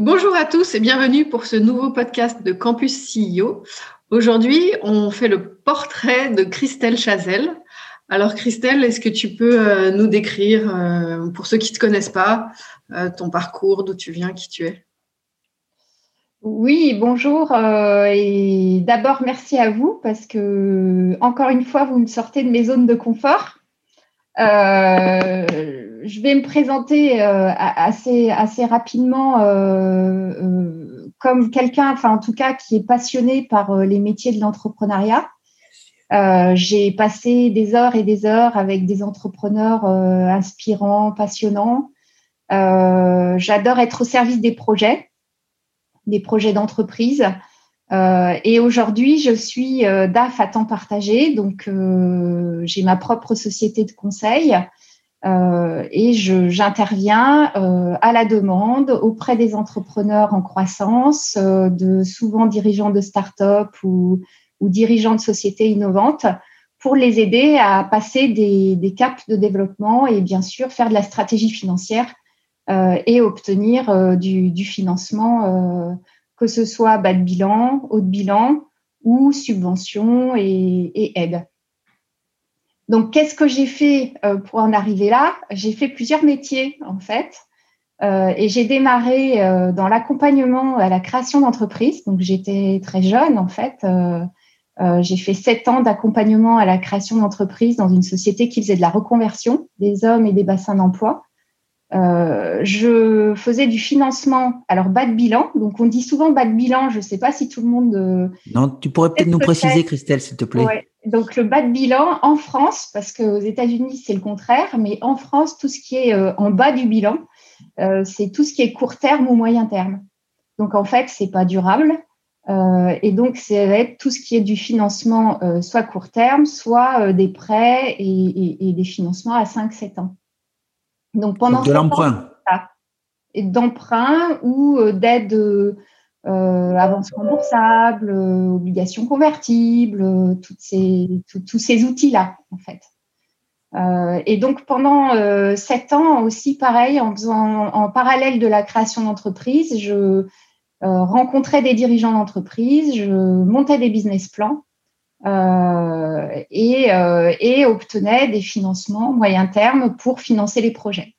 Bonjour à tous et bienvenue pour ce nouveau podcast de Campus CEO. Aujourd'hui, on fait le portrait de Christelle Chazel. Alors Christelle, est-ce que tu peux euh, nous décrire, euh, pour ceux qui ne te connaissent pas, euh, ton parcours, d'où tu viens, qui tu es? Oui, bonjour. et d'abord, merci à vous parce que, encore une fois, vous me sortez de mes zones de confort. Je vais me présenter euh, assez, assez rapidement euh, comme quelqu'un, enfin en tout cas, qui est passionné par les métiers de l'entrepreneuriat. J'ai passé des heures et des heures avec des entrepreneurs inspirants, passionnants. J'adore être au service des projets, des projets d'entreprise. Euh, et aujourd'hui, je suis euh, DAF à temps partagé, donc euh, j'ai ma propre société de conseil et j'interviens à la demande auprès des entrepreneurs en croissance, de souvent dirigeants de start-up ou, ou, dirigeants de sociétés innovantes, pour les aider à passer des, des, caps de développement et bien sûr faire de la stratégie financière et obtenir du, du, financement que ce soit bas de bilan, haut de bilan ou subvention et, aide. Donc, qu'est-ce que j'ai fait euh, pour en arriver là? J'ai fait plusieurs métiers, en fait. Euh, et j'ai démarré euh, dans l'accompagnement à la création d'entreprises. Donc, j'étais très jeune, en fait. j'ai fait sept ans d'accompagnement à la création d'entreprises dans une société qui faisait de la reconversion des hommes et des bassins d'emploi. Euh, je faisais du financement, alors bas de bilan. Donc on dit souvent bas de bilan. Je ne sais pas si tout le monde. Euh, non, tu pourrais peut-être nous préciser, Christelle, s'il te plaît. Donc le bas de bilan en France, parce qu'aux États-Unis c'est le contraire, mais en France tout ce qui est euh, en bas du bilan, c'est tout ce qui est court terme ou moyen terme. Donc en fait c'est pas durable. et donc, c'est tout ce qui est du financement, soit court terme, soit des prêts et, et des financements à 5-7 ans. Donc pendant de l'emprunt. Et d'emprunt ou euh, d'aide euh, avance remboursable, euh, obligations convertibles, toutes ces, tous ces outils-là, en fait. et donc pendant sept ans aussi, pareil, en faisant en parallèle de la création d'entreprise, je rencontrais des dirigeants d'entreprise, je montais des business plans euh, et, euh, et obtenait des financements moyen terme pour financer les projets.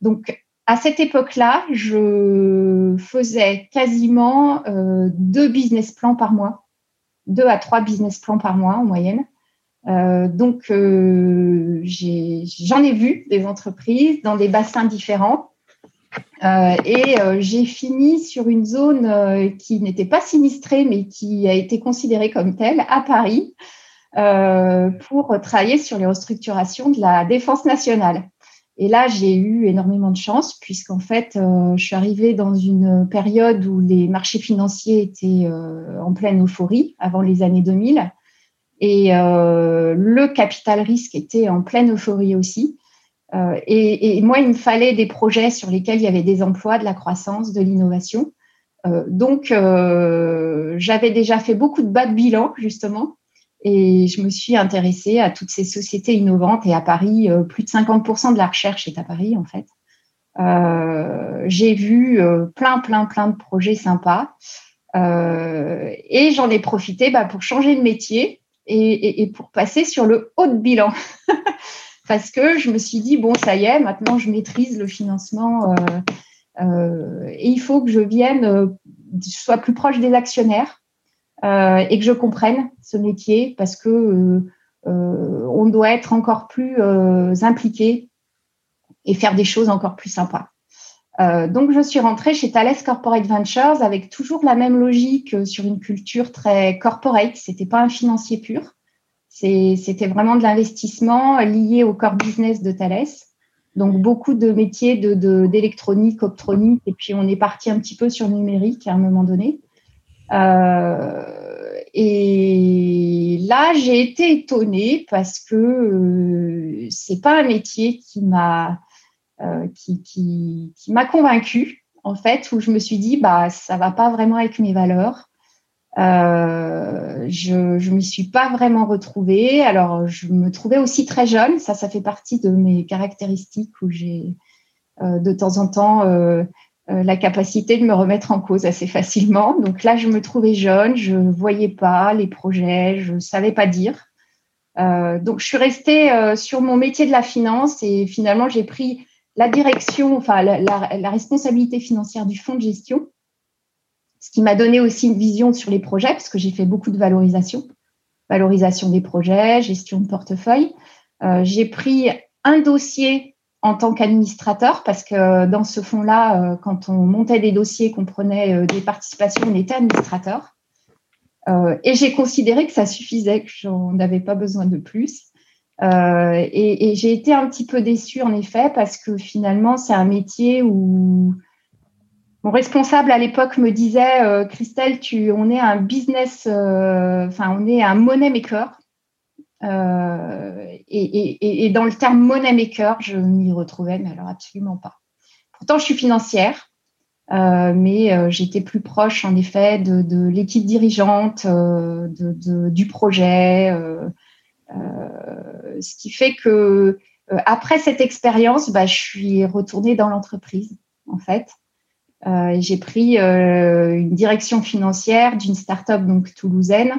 Donc, à cette époque-là, je faisais quasiment euh, deux business plans par mois, deux à trois business plans par mois en moyenne. Euh, donc, euh, j'en ai, vu des entreprises dans des bassins différents. Euh, et euh, j'ai fini sur une zone euh, qui n'était pas sinistrée, mais qui a été considérée comme telle à Paris pour travailler sur les restructurations de la défense nationale. Et là, j'ai eu énormément de chance puisqu'en fait, je suis arrivée dans une période où les marchés financiers étaient en pleine euphorie avant les années 2000 et le capital risque était en pleine euphorie aussi. Euh, et, moi, il me fallait des projets sur lesquels il y avait des emplois, de la croissance, de l'innovation. Euh, donc, euh, j'avais déjà fait beaucoup de bas de bilan, justement, et je me suis intéressée à toutes ces sociétés innovantes. Et à Paris, plus de 50% de la recherche est à Paris, en fait. J'ai vu plein, plein, plein de projets sympas. et j'en ai profité bah, pour changer de métier et, et, pour passer sur le haut de bilan. parce que je me suis dit, bon, ça y est, maintenant je maîtrise le financement euh, euh, et il faut que je vienne, euh, sois plus proche des actionnaires et que je comprenne ce métier parce que on doit être encore plus impliqué et faire des choses encore plus sympas. donc, je suis rentrée chez Thales Corporate Ventures avec toujours la même logique sur une culture très corporate. C'était pas un financier pur. C'était vraiment de l'investissement lié au core business de Thales. Donc beaucoup de métiers d'électronique, de, optronique, et puis on est parti un petit peu sur numérique à un moment donné. et là, j'ai été étonnée parce que c'est pas un métier qui m'a qui, qui, qui convaincue en fait, où je me suis dit, bah, ça va pas vraiment avec mes valeurs. Euh, je ne m'y suis pas vraiment retrouvée. Alors, je me trouvais aussi très jeune. Ça, ça fait partie de mes caractéristiques où j'ai euh, de temps en temps euh, la capacité de me remettre en cause assez facilement. Donc là, je me trouvais jeune, je ne voyais pas les projets, je ne savais pas dire. donc, je suis restée sur mon métier de la finance et finalement, j'ai pris la direction, enfin la, responsabilité financière du fonds de gestion, ce qui m'a donné aussi une vision sur les projets, parce que j'ai fait beaucoup de valorisation, valorisation des projets, gestion de portefeuille. Euh, j'ai pris un dossier en tant qu'administrateur, parce que dans ce fonds-là, euh, quand on montait des dossiers, qu'on prenait euh, des participations, on était administrateur. et j'ai considéré que ça suffisait, que j'en avais pas besoin de plus. Euh, et, et j'ai été un petit peu déçue en effet parce que finalement c'est un métier où mon responsable à l'époque me disait euh, Christelle, tu, on est un business, euh, enfin on est un money maker. Euh, et, dans le terme money maker, je m'y retrouvais, mais alors absolument pas. Pourtant, je suis financière, mais j'étais plus proche en effet de, l'équipe dirigeante, de, du projet. Ce qui fait que après cette expérience, bah, je suis retournée dans l'entreprise, en fait. Euh, j'ai pris une direction financière d'une start-up donc toulousaine,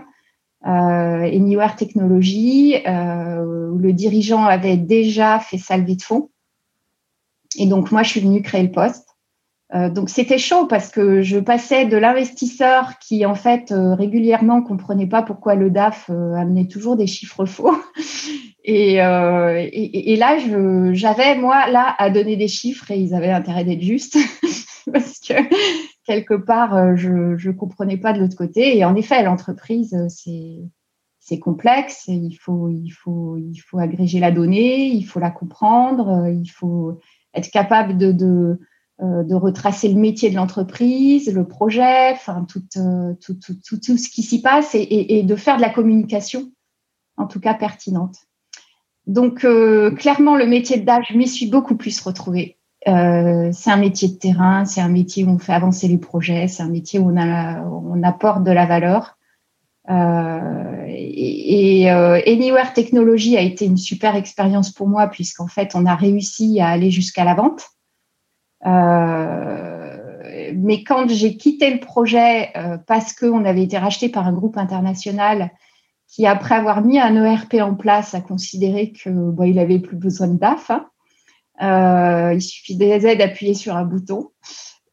euh, Anywhere Technologies, où le dirigeant avait déjà fait sa levée de fonds. Et donc moi, je suis venue créer le poste. Euh, donc c'était chaud parce que je passais de l'investisseur qui en fait euh, régulièrement comprenait pas pourquoi le DAF euh, amenait toujours des chiffres faux et, et, et, là j'avais moi là à donner des chiffres et ils avaient intérêt d'être justes parce que quelque part je je comprenais pas de l'autre côté et en effet l'entreprise c'est c'est complexe il faut agréger la donnée il faut la comprendre il faut être capable de, euh, retracer le métier de l'entreprise, le projet, enfin tout, euh, ce qui s'y passe et, de faire de la communication, en tout cas pertinente. Donc euh, clairement, le métier de DAF, je m'y suis beaucoup plus retrouvée. Euh, c'est un métier de terrain, c'est un métier où on fait avancer les projets, c'est un métier où on, apporte de la valeur. Euh, et, et Anywhere Technology a été une super expérience pour moi puisqu'en fait, on a réussi à aller jusqu'à la vente. Euh, mais quand j'ai quitté le projet euh, parce qu'on avait été racheté par un groupe international qui, après avoir mis un ERP en place, a considéré que bon, il plus besoin de DAF. Hein. Euh, il suffisait d'appuyer sur un bouton.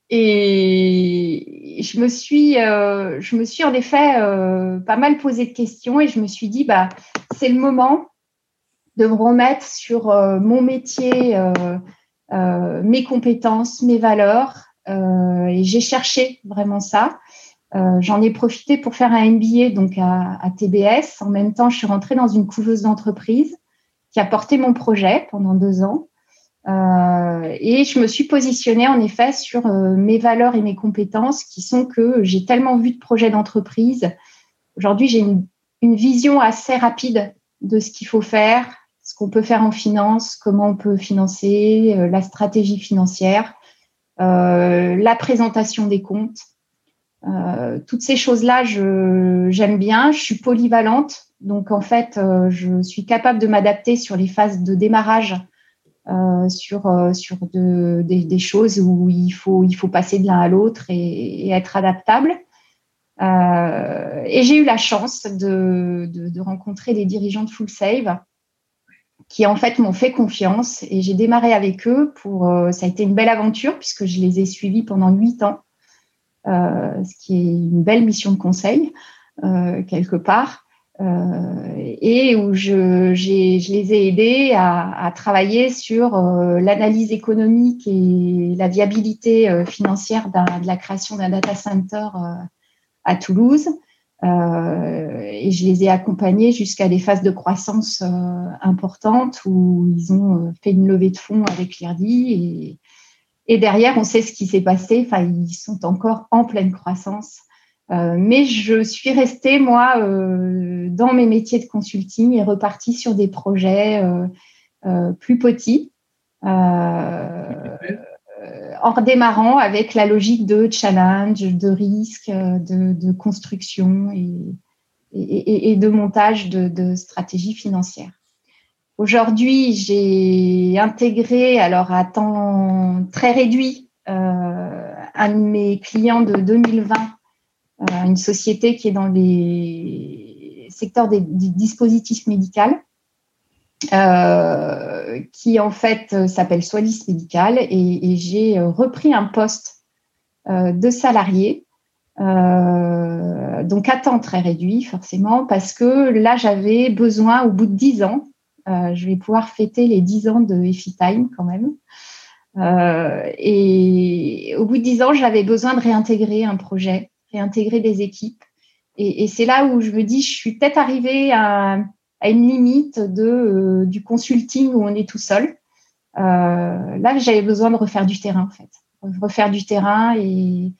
Et je me suis, euh, je me suis en effet euh, pas mal posé de questions et je me suis dit, bah, c'est le moment de me remettre sur mon métier mes compétences, mes valeurs. Et j'ai cherché vraiment ça. J'en ai profité pour faire un MBA donc à, à, TBS. En même temps, je suis rentrée dans une couveuse d'entreprise qui a porté mon projet pendant deux ans. Euh, et je me suis positionnée en effet sur euh, mes valeurs et mes compétences qui sont que j'ai tellement vu de projets d'entreprise. Aujourd'hui, j'ai une, vision assez rapide de ce qu'il faut faire, ce qu'on peut faire en finance, comment on peut financer, euh, la stratégie financière, la présentation des comptes. Toutes ces choses-là, j'aime bien. Je suis polyvalente, donc en fait, je suis capable de m'adapter sur les phases de démarrage, sur sur de, des, choses où il faut il faut passer de l'un à l'autre et, être adaptable. et j'ai eu la chance de, de, rencontrer les dirigeants de Full Save qui en fait m'ont fait confiance et j'ai démarré avec eux pour euh, ça a été une belle aventure puisque je les ai suivis pendant huit ans euh, ce qui est une belle mission de conseil euh, quelque part euh, et où je, je les ai aidés à, à travailler sur euh, l'analyse économique et la viabilité financière de la création d'un data center à Toulouse et je les ai accompagnés jusqu'à des phases de croissance importantes où ils ont fait une levée de fonds avec l'IRDI et, et derrière, on sait ce qui s'est passé. Enfin, ils sont encore en pleine croissance. Euh, mais je suis restée, moi, euh, dans mes métiers de consulting et repartie sur des projets euh, plus petits, en redémarrant avec la logique de challenge, de risque, de, construction et, de montage de, de stratégies financières. Aujourd'hui, j'ai intégré, alors à temps très réduit, euh, un de mes clients de 2020, euh, une société qui est dans les secteurs des, dispositifs médicaux, euh, qui en fait s'appelle Soalis Médical, et, j'ai repris un poste de salarié donc à temps très réduit forcément, parce que là j'avais besoin au bout de dix ans euh, je vais pouvoir fêter les 10 ans de EFI Time quand même. Euh, et au bout de 10 ans, j'avais besoin de réintégrer un projet, réintégrer des équipes. Et, c'est là où je me dis, je suis peut-être arrivée à, une limite de, euh, du consulting où on est tout seul. là, j'avais besoin de refaire du terrain, en fait. Refaire du terrain et,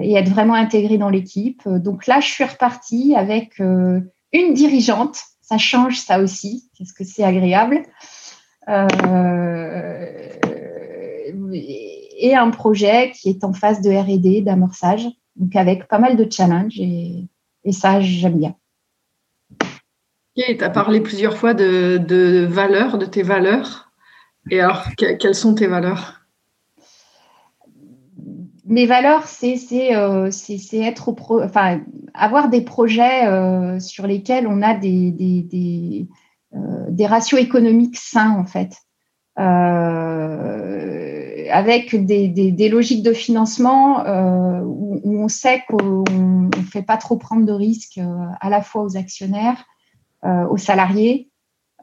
et être vraiment intégrée dans l'équipe. Donc là, je suis repartie avec une dirigeante ça change ça aussi. Qu'est-ce que c'est agréable euh, Et un projet qui est en phase de R&D, d'amorçage, donc avec pas mal de challenges et, ça, j'aime bien. tu as parlé plusieurs fois de, de valeurs, de tes valeurs. Et alors, quelles sont tes valeurs? Mes valeurs, c'est euh, être au enfin, avoir des projets euh, sur lesquels on a des, des, des, euh, des ratios économiques sains, en fait, avec des, logiques de financement où, où, on sait qu'on ne fait pas trop prendre de risques à la fois aux actionnaires, aux salariés,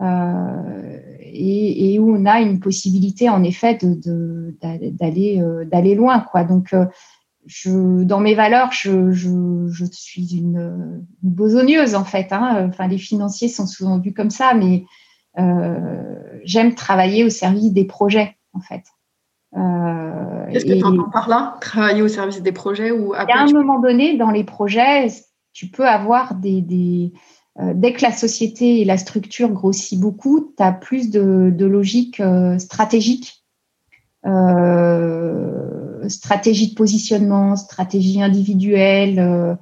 et, où on a une possibilité en effet d'aller euh, loin donc euh, dans mes valeurs, je, suis une, une, besogneuse en fait. Hein. Enfin, les financiers sont souvent vus comme ça, mais euh, j'aime travailler au service des projets en fait. Euh, Qu'est-ce que tu entends par là? Travailler au service des projets ou À un moment donné, dans les projets, tu peux avoir des, des, euh, dès que la société et la structure grossit beaucoup, tu as plus de, logique euh, stratégique, euh, stratégie de positionnement, stratégie individuelle,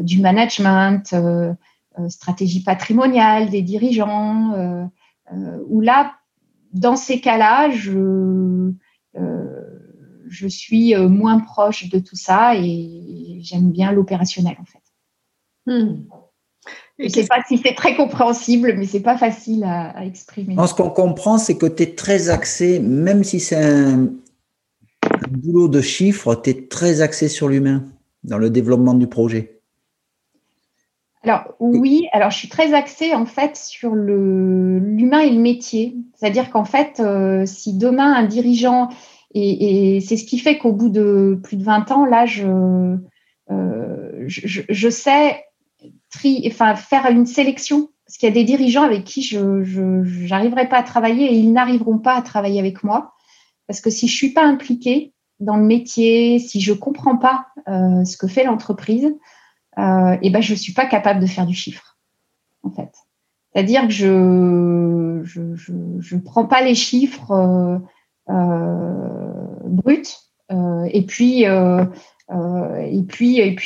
du management, stratégie patrimoniale des dirigeants, où là, dans ces cas-là, je, je suis moins proche de tout ça et j'aime bien l'opérationnel en fait. Hmm. Je ne sais pas si c'est très compréhensible, mais c'est pas facile à, exprimer. ce qu'on comprend, c'est que tu es très axé, même si c'est un, boulot de chiffres, tu es très axé sur l'humain dans le développement du projet. Alors oui, alors je suis très axée en fait sur l'humain et le métier. C'est-à-dire qu'en fait, euh, si demain un dirigeant, et, c'est ce qui fait qu'au bout de plus de 20 ans, là, je, euh, je, je sais enfin, faire une sélection. Parce qu'il y a des dirigeants avec qui je n'arriverai pas à travailler et ils n'arriveront pas à travailler avec moi. Parce que si je suis pas impliquée dans le métier, si je comprends pas euh, ce que fait l'entreprise, euh, ben je suis pas capable de faire du chiffre, en fait. C'est-à-dire que je je, prends pas les chiffres euh, euh bruts et puis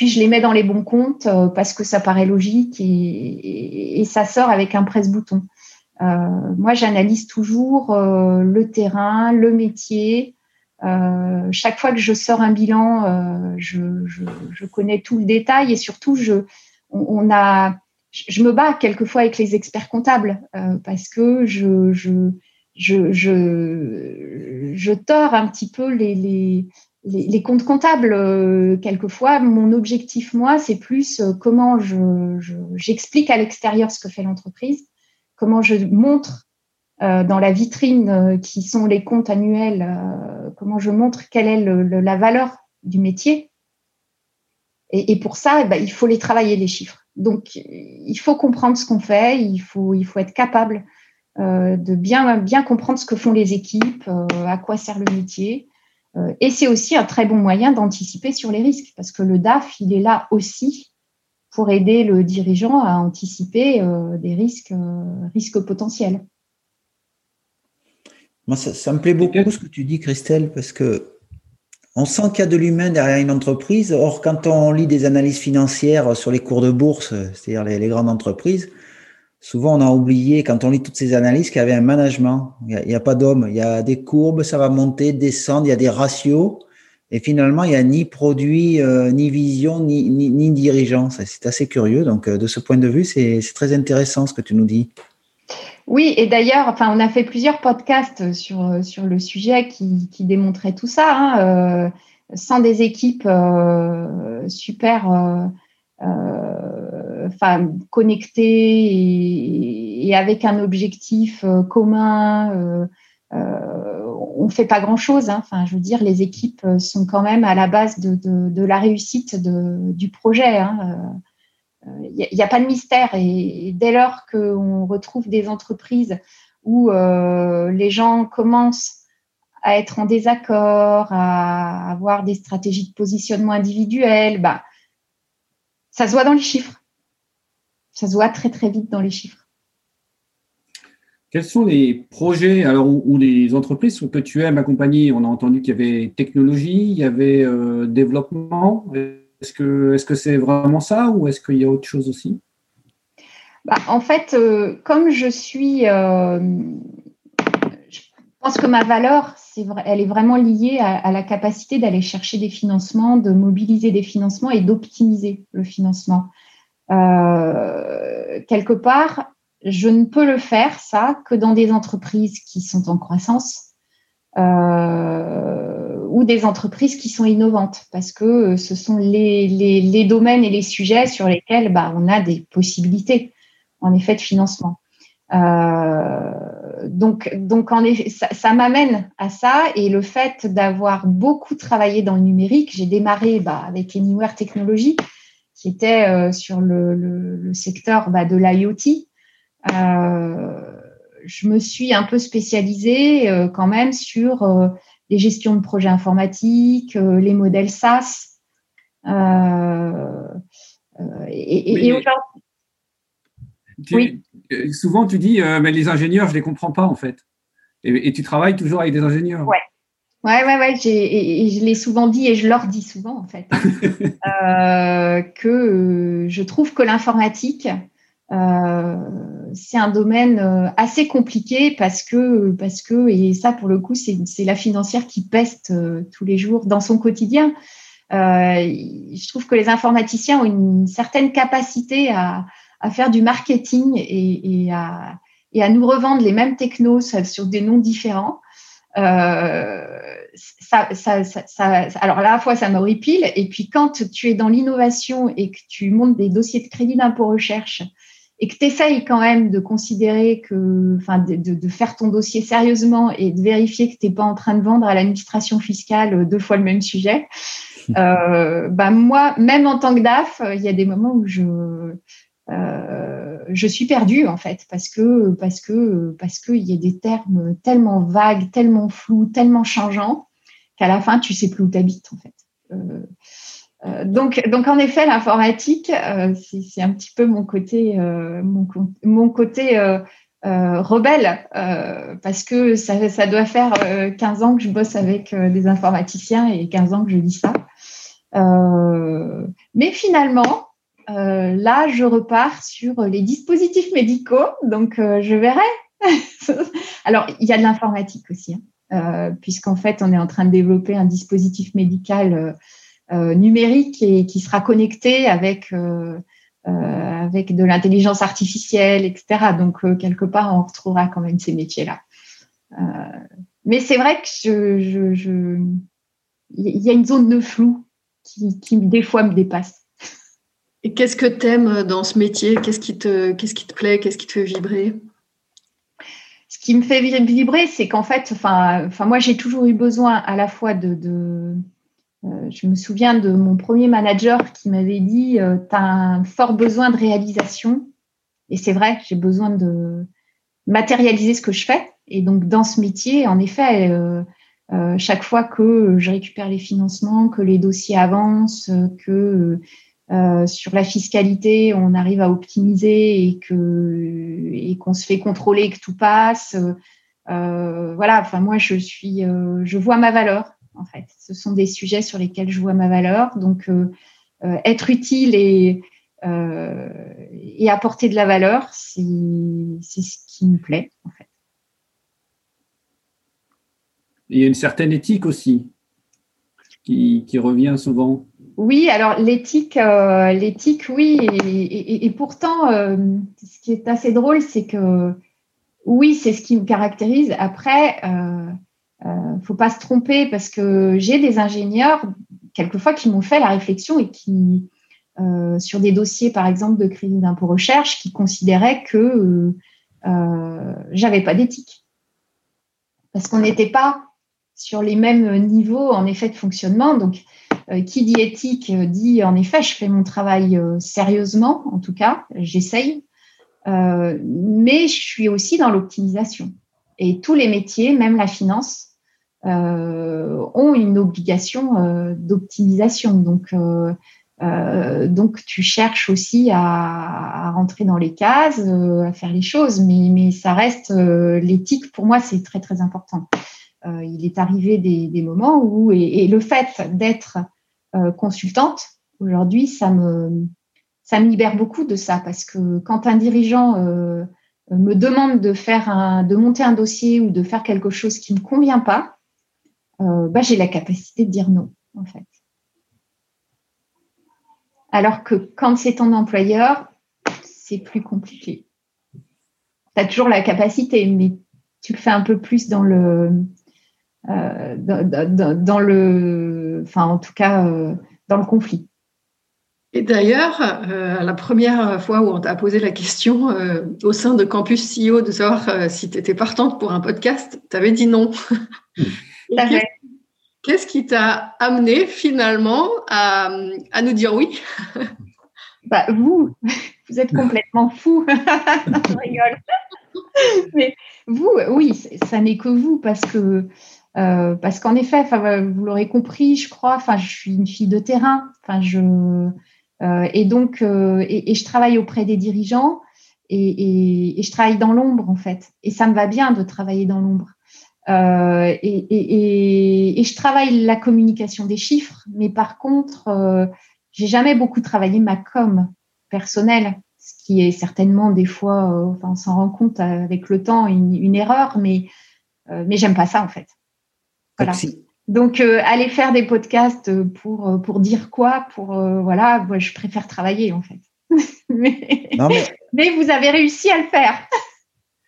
je les mets dans les bons comptes parce que ça paraît logique et, ça sort avec un presse-bouton. Moi, j'analyse toujours le terrain, le métier. Chaque fois que je sors un bilan, je, je, je, connais tout le détail et surtout, je, on, a, je me bats quelquefois avec les experts comptables parce que je, je, je, je, je tords un petit peu les, les, les, comptes comptables, euh, quelquefois, mon objectif, moi, c'est plus euh, comment j'explique je, à l'extérieur ce que fait l'entreprise, comment je montre euh, dans la vitrine qui sont les comptes annuels, comment je montre quelle est la valeur du métier. Et, pour ça, bah, il faut les travailler, les chiffres. Donc, il faut comprendre ce qu'on fait, il faut, être capable euh, de bien, comprendre ce que font les équipes, euh, à quoi sert le métier. Euh, et c'est aussi un très bon moyen d'anticiper sur les risques, parce que le DAF, il est là aussi pour aider le dirigeant à anticiper des risques potentiels. Moi, ça, ça, me plaît beaucoup ce que tu dis, Christelle, parce que on sent qu'il y a de l'humain derrière une entreprise. Or, quand on lit des analyses financières sur les cours de bourse, c'est-à-dire les, grandes entreprises, souvent on a oublié, quand on lit toutes ces analyses, qu'il y avait un management. Il n'y a, pas d'homme. Il y a des courbes, ça va monter, descendre, il y a des ratios. Et finalement, il n'y a ni produit, euh, ni vision, ni, ni, dirigeant. C'est assez curieux. Donc, euh, de ce point de vue, c'est très intéressant ce que tu nous dis. Oui, et d'ailleurs, enfin, on a fait plusieurs podcasts sur, sur le sujet qui, qui démontraient tout ça. Hein, euh, sans des équipes euh, super euh, connectées et, avec un objectif commun, on ne fait pas grand-chose. Hein. Je veux dire, les équipes sont quand même à la base de, de, la réussite du projet. Hein, il n'y a, pas de mystère. Et, dès lors qu'on retrouve des entreprises où euh, les gens commencent à être en désaccord, à avoir des stratégies de positionnement individuelles, bah, ça se voit dans les chiffres. Ça se voit très très vite dans les chiffres. Quels sont les projets alors, ou, les entreprises que tu aimes accompagner On a entendu qu'il y avait technologie, il y avait euh, développement. Est-ce que c'est vraiment ça ou est-ce qu'il y a autre chose aussi? Bah, En fait, euh, comme je suis, euh, je pense que ma valeur, elle est vraiment liée à, la capacité d'aller chercher des financements, de mobiliser des financements et d'optimiser le financement. Euh, quelque part, je ne peux le faire ça que dans des entreprises qui sont en croissance. Euh, ou des entreprises qui sont innovantes, parce que euh, ce sont les, les, domaines et les sujets sur lesquels bah, on a des possibilités, en effet, de financement. Euh, donc, donc en effet, ça, m'amène à ça et le fait d'avoir beaucoup travaillé dans le numérique, j'ai démarré bah, avec Anywhere Technology, qui était euh, sur le, le, secteur bah, de l'IoT. Euh, je me suis un peu spécialisée euh, quand même sur les gestions de projets informatiques, euh, les modèles SaaS. Euh, euh, et, oui. Souvent, tu dis, mais les ingénieurs, je ne les comprends pas en fait. Et, tu travailles toujours avec des ingénieurs. Ouais. Ouais, ouais, ouais. Et, je l'ai souvent dit et je leur dis souvent en fait que je trouve que l'informatique, euh, c'est un domaine euh, assez compliqué parce que, parce que, et ça pour le coup, c'est la financière qui peste euh, tous les jours dans son quotidien. je trouve que les informaticiens ont une certaine capacité à, à faire du marketing et, et, à, et, à, nous revendre les mêmes technos sur des noms différents. Euh, ça, ça, ça, alors à la fois ça m'horripile et puis quand tu es dans l'innovation et que tu montes des dossiers de crédit d'impôt recherche et que tu essayes quand même de considérer que, enfin, de, de, faire ton dossier sérieusement et de vérifier que tu n'es pas en train de vendre à l'administration fiscale deux fois le même sujet, euh, bah moi, même en tant que DAF, il y a des moments où je, euh, je suis perdue en fait, parce que parce que parce qu'il y a des termes tellement vagues, tellement flous, tellement changeants qu'à la fin tu sais plus où tu habites en fait. Euh, euh, donc, donc en effet, l'informatique, euh, c'est un petit peu mon côté, euh, mon, mon, côté rebelle, parce que ça, ça doit faire 15 ans que je bosse avec des informaticiens et 15 ans que je lis ça. mais finalement, là, je repars sur les dispositifs médicaux, donc je verrai. Alors, il y a de l'informatique aussi, hein, puisqu'en fait, on est en train de développer un dispositif médical numérique et qui sera connecté avec euh, euh, avec de l'intelligence artificielle, etc. Donc quelque part, on retrouvera quand même ces métiers-là. mais c'est vrai que je, je, il y a une zone de flou qui, qui des fois me dépasse. Et qu'est-ce que tu aimes dans ce métier? Qu'est-ce qui te, qu'est-ce qui te plaît? Qu'est-ce qui te fait vibrer? Ce qui me fait vibrer, c'est qu'en fait, enfin, enfin, moi, j'ai toujours eu besoin à la fois de, de, je me souviens de mon premier manager qui m'avait dit Tu as un fort besoin de réalisation. Et c'est vrai, j'ai besoin de matérialiser ce que je fais. Et donc, dans ce métier, en effet, chaque fois que je récupère les financements, que les dossiers avancent, que euh, sur la fiscalité, on arrive à optimiser et que et qu'on se fait contrôler, que tout passe. Euh, voilà. Enfin, moi, je suis, euh, je vois ma valeur. En fait, ce sont des sujets sur lesquels je vois ma valeur. Donc, être utile et et apporter de la valeur, c'est ce qui me plaît en fait. Il y a une certaine éthique aussi qui, qui revient souvent. Oui, alors l'éthique, euh, l'éthique, oui, et, pourtant, euh, ce qui est assez drôle, c'est que oui, c'est ce qui me caractérise. Après, euh, euh, faut pas se tromper parce que j'ai des ingénieurs quelquefois qui m'ont fait la réflexion et qui, sur des dossiers, par exemple, de crédit d'impôt recherche, qui considéraient que j'avais pas d'éthique parce qu'on n'était pas sur les mêmes niveaux en effet de fonctionnement. Donc euh, qui dit éthique euh, dit en effet, je fais mon travail euh, sérieusement, en tout cas, j'essaye, mais je suis aussi dans l'optimisation. Et tous les métiers, même la finance, ont une obligation d'optimisation. Donc, donc, tu cherches aussi à, rentrer dans les cases, à faire les choses, mais, mais ça reste l'éthique. Pour moi, c'est très très important. il est arrivé des, moments où, et le fait d'être euh, consultante, aujourd'hui, ça me, ça me libère beaucoup de ça parce que quand un dirigeant euh, me demande de faire un, de monter un dossier ou de faire quelque chose qui ne me convient pas, euh, bah, j'ai la capacité de dire non, en fait. Alors que quand c'est ton employeur, c'est plus compliqué. Tu as toujours la capacité, mais tu le fais un peu plus dans le, dans, le, enfin en tout cas euh, dans le conflit. Et d'ailleurs, euh, la première fois où on t'a posé la question euh, au sein de Campus CEO de savoir si tu étais partante pour un podcast, tu avais dit non. Qu'est-ce qui t'a amené finalement à, à, nous dire oui? Bah, Vous, vous êtes complètement fou. Je rigole. Mais vous, oui, ça n'est que vous parce que euh, parce qu'en effet, vous l'aurez compris, je crois, enfin, je suis une fille de terrain, enfin, je euh, et donc euh, et, je travaille auprès des dirigeants et, et, je travaille dans l'ombre en fait, et ça me va bien de travailler dans l'ombre. Et, et, je travaille la communication des chiffres, mais par contre, j'ai jamais beaucoup travaillé ma com personnelle, ce qui est certainement des fois, enfin, on s'en rend compte avec le temps, une, une erreur, mais mais j'aime pas ça en fait. Donc, euh, aller faire des podcasts pour, euh, pour dire quoi Pour euh, voilà, moi, je préfère travailler en fait. mais, mais... vous avez réussi à le faire.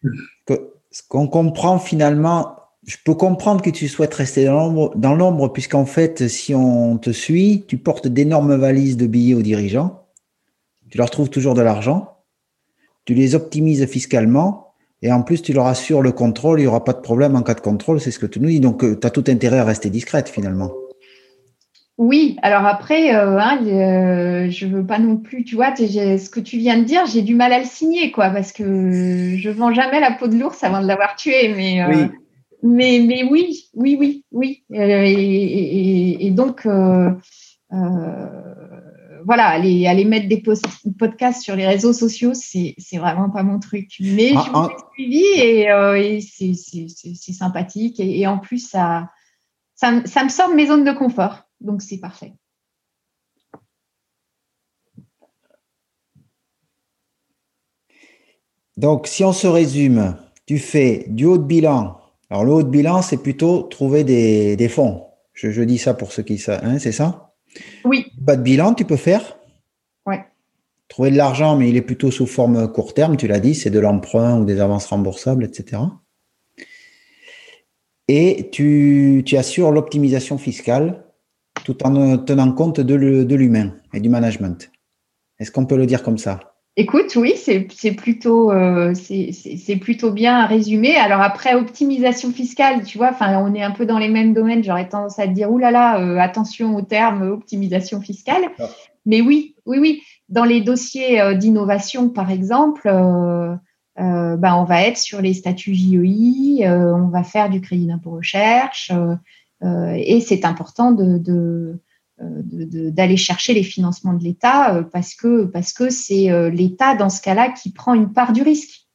ce qu'on comprend finalement, je peux comprendre que tu souhaites rester dans l'ombre, puisqu'en fait, si on te suit, tu portes d'énormes valises de billets aux dirigeants, tu leur trouves toujours de l'argent, tu les optimises fiscalement, et en plus, tu leur assures le contrôle, il n'y aura pas de problème en cas de contrôle, c'est ce que tu nous dis. Donc, euh, tu as tout intérêt à rester discrète finalement. Oui, alors après, euh, hein, euh, je veux pas non plus, tu vois, ce que tu viens de dire, j'ai du mal à le signer, quoi, parce que je vends jamais la peau de l'ours avant de l'avoir tué, mais, oui. Mais, mais oui, oui, oui, oui. Et, et donc, voilà, aller, aller mettre des podcasts sur les réseaux sociaux, c'est, c'est vraiment pas mon truc. Mais ah, je vous ai ah. suivi et, euh, c'est, sympathique. Et, en plus, ça, ça, me sort de mes zones de confort. Donc, c'est parfait. Donc, si on se résume, tu fais du haut de bilan. Alors, le haut de bilan, c'est plutôt trouver des, fonds. Je, dis ça pour ceux qui savent, hein, c'est ça? Oui. Pas de bilan, tu peux faire? Oui. Trouver de l'argent, mais il est plutôt sous forme court terme, tu l'as dit, c'est de l'emprunt ou des avances remboursables, etc. Et tu, assures l'optimisation fiscale tout en tenant compte de l'humain et du management. Est-ce qu'on peut le dire comme ça? Écoute, oui, c'est plutôt, euh, c'est plutôt bien résumé. Alors après, optimisation fiscale, tu vois, enfin, on est un peu dans les mêmes domaines. J'aurais tendance à te dire, oulala, là là, euh, attention au terme optimisation fiscale. Mais oui, oui, oui. Dans les dossiers euh, d'innovation, par exemple, ben, on va être sur les statuts JEI, on va faire du crédit d'impôt recherche, et c'est important de d'aller chercher les financements de l'État euh, parce que c'est euh, l'État dans ce cas-là qui prend une part du risque.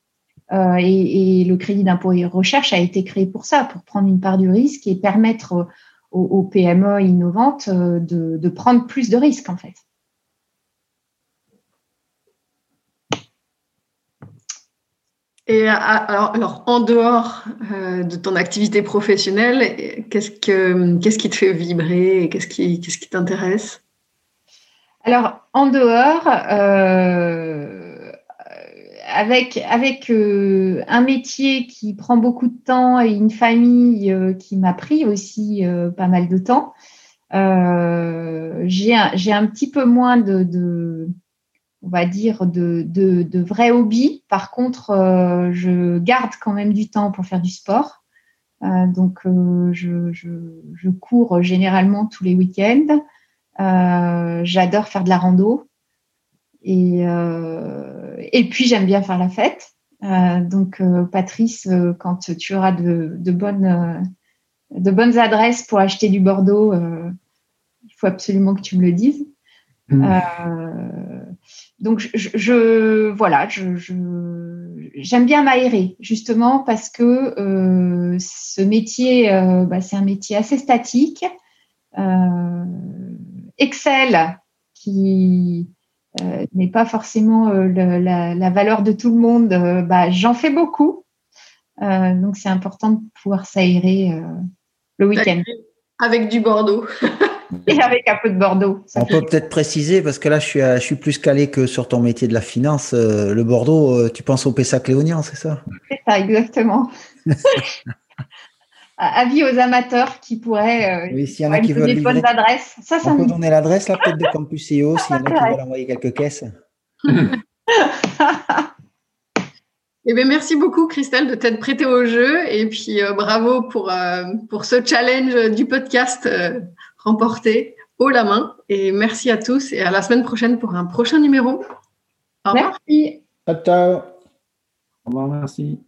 Euh, et, le crédit d'impôt et recherche a été créé pour ça, pour prendre une part du risque et permettre aux, PME innovantes de, de, prendre plus de risques en fait. Et alors, en dehors euh, de ton activité professionnelle, qu'est-ce, que, qu'est-ce qui te fait vibrer Qu'est-ce qui, qu'est-ce qui t'intéresse? Alors, en dehors, euh, avec, avec euh, un métier qui prend beaucoup de temps et une famille qui m'a pris aussi pas mal de temps, j'ai, un, j'ai un petit peu moins de on va dire, de, de, vrais hobbies. Par contre, euh, je garde quand même du temps pour faire du sport. Euh, donc, euh, je, cours généralement tous les week-ends. J'adore faire de la rando. Et, et puis, j'aime bien faire la fête. donc, Patrice, quand tu auras de, bonnes, de bonnes adresses pour acheter du Bordeaux, il faut absolument que tu me le dises. Mmh donc je, voilà, j'aime bien m'aérer justement parce que euh, ce métier, euh, bah, c'est un métier assez statique. Euh, Excel, qui n'est pas forcément la, valeur de tout le monde, bah, j'en fais beaucoup. donc c'est important de pouvoir s'aérer le week-end. Avec du Bordeaux. et avec un peu de Bordeaux. On peut peut-être préciser, parce que là, je suis, je suis plus calé que sur ton métier de la finance. Euh, le Bordeaux, euh, tu penses au Pessac léonien, c'est ça? C'est ça, exactement. Avis aux amateurs qui pourraient euh, oui, s'il y en a qui veulent des bonnes adresses. Ça, ça on peut donner l'adresse, là, peut-être de Campus CEO, s'il y en a qui veulent envoyer quelques caisses. Eh bien, merci beaucoup, Christelle, de t'être prêtée au jeu. Et puis, bravo pour, pour ce challenge du podcast remporté haut la main. Et merci à tous et à la semaine prochaine pour un prochain numéro. Au revoir. Merci. Ciao. Au revoir, merci.